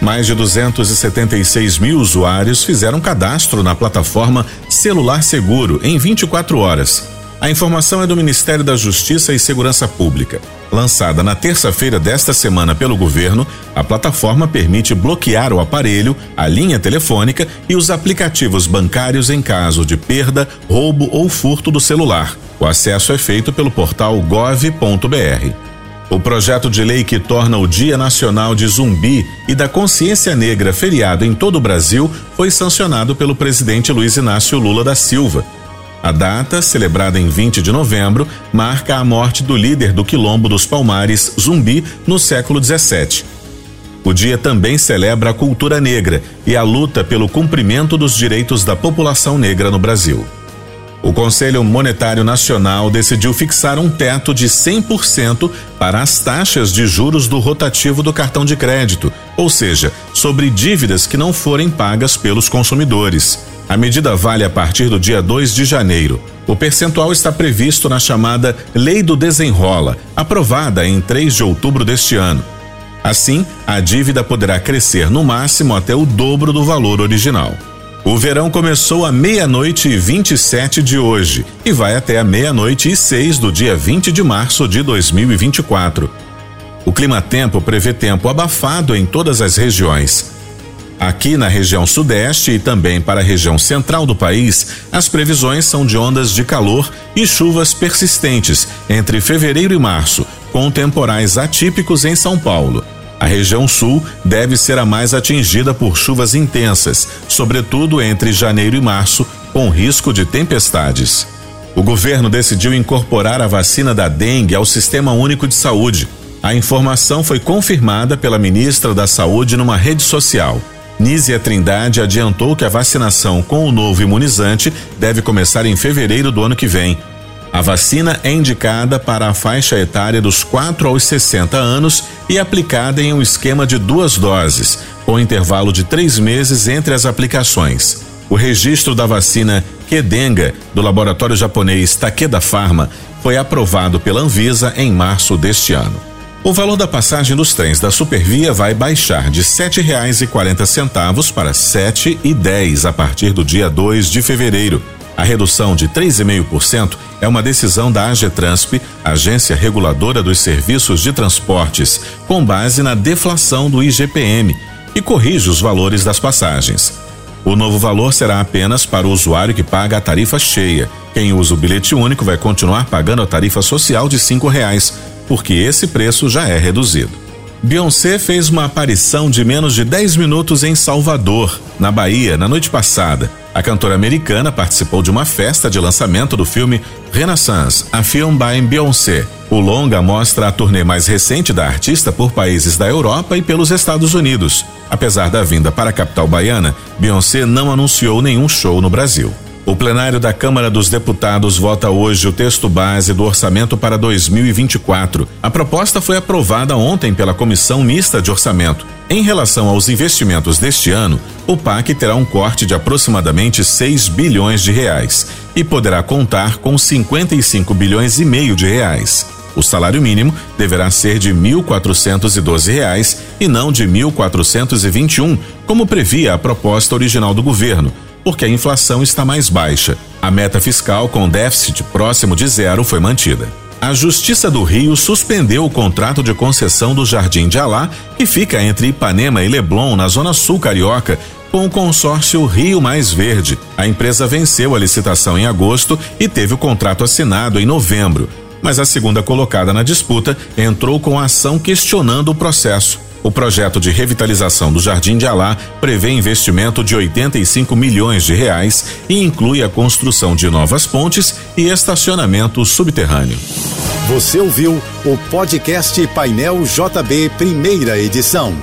Mais de 276 mil usuários fizeram cadastro na plataforma Celular Seguro em 24 horas. A informação é do Ministério da Justiça e Segurança Pública. Lançada na terça-feira desta semana pelo governo, a plataforma permite bloquear o aparelho, a linha telefônica e os aplicativos bancários em caso de perda, roubo ou furto do celular. O acesso é feito pelo portal gov.br. O projeto de lei que torna o Dia Nacional de Zumbi e da Consciência Negra feriado em todo o Brasil foi sancionado pelo presidente Luiz Inácio Lula da Silva. A data, celebrada em 20 de novembro, marca a morte do líder do Quilombo dos Palmares, Zumbi, no século 17. O dia também celebra a cultura negra e a luta pelo cumprimento dos direitos da população negra no Brasil. O Conselho Monetário Nacional decidiu fixar um teto de 100% para as taxas de juros do rotativo do cartão de crédito, ou seja, sobre dívidas que não forem pagas pelos consumidores. A medida vale a partir do dia 2 de janeiro. O percentual está previsto na chamada Lei do Desenrola, aprovada em 3 de outubro deste ano. Assim, a dívida poderá crescer no máximo até o dobro do valor original. O verão começou à meia-noite e 27 de hoje e vai até a meia-noite e 6 do dia 20 de março de 2024. O clima-tempo prevê tempo abafado em todas as regiões. Aqui na região sudeste e também para a região central do país, as previsões são de ondas de calor e chuvas persistentes entre fevereiro e março, com temporais atípicos em São Paulo. A região sul deve ser a mais atingida por chuvas intensas, sobretudo entre janeiro e março, com risco de tempestades. O governo decidiu incorporar a vacina da dengue ao Sistema Único de Saúde. A informação foi confirmada pela ministra da Saúde numa rede social. Nízia Trindade adiantou que a vacinação com o novo imunizante deve começar em fevereiro do ano que vem. A vacina é indicada para a faixa etária dos 4 aos 60 anos e aplicada em um esquema de duas doses, com intervalo de três meses entre as aplicações. O registro da vacina Kedenga, do laboratório japonês Takeda Pharma, foi aprovado pela Anvisa em março deste ano. O valor da passagem dos trens da Supervia vai baixar de R$ 7,40 para R$ 7,10 a partir do dia 2 de fevereiro. A redução de 3,5% é uma decisão da AGETRANSP, Agência Reguladora dos Serviços de Transportes, com base na deflação do IGPM, e corrige os valores das passagens. O novo valor será apenas para o usuário que paga a tarifa cheia. Quem usa o bilhete único vai continuar pagando a tarifa social de cinco reais, porque esse preço já é reduzido. Beyoncé fez uma aparição de menos de 10 minutos em Salvador, na Bahia, na noite passada. A cantora americana participou de uma festa de lançamento do filme Renaissance, a Film by Beyoncé. O longa mostra a turnê mais recente da artista por países da Europa e pelos Estados Unidos. Apesar da vinda para a capital baiana, Beyoncé não anunciou nenhum show no Brasil. O plenário da Câmara dos Deputados vota hoje o texto base do orçamento para 2024. A proposta foi aprovada ontem pela Comissão Mista de Orçamento. Em relação aos investimentos deste ano, o PAC terá um corte de aproximadamente 6 bilhões de reais e poderá contar com 55 bilhões e meio de reais. O salário mínimo deverá ser de 1.412 reais e não de R$ 1.421, como previa a proposta original do governo porque a inflação está mais baixa. A meta fiscal com déficit próximo de zero foi mantida. A Justiça do Rio suspendeu o contrato de concessão do Jardim de Alá, que fica entre Ipanema e Leblon, na zona sul carioca, com o consórcio Rio Mais Verde. A empresa venceu a licitação em agosto e teve o contrato assinado em novembro. Mas a segunda colocada na disputa entrou com a ação questionando o processo. O projeto de revitalização do Jardim de Alá prevê investimento de 85 milhões de reais e inclui a construção de novas pontes e estacionamento subterrâneo. Você ouviu o podcast Painel JB, primeira edição.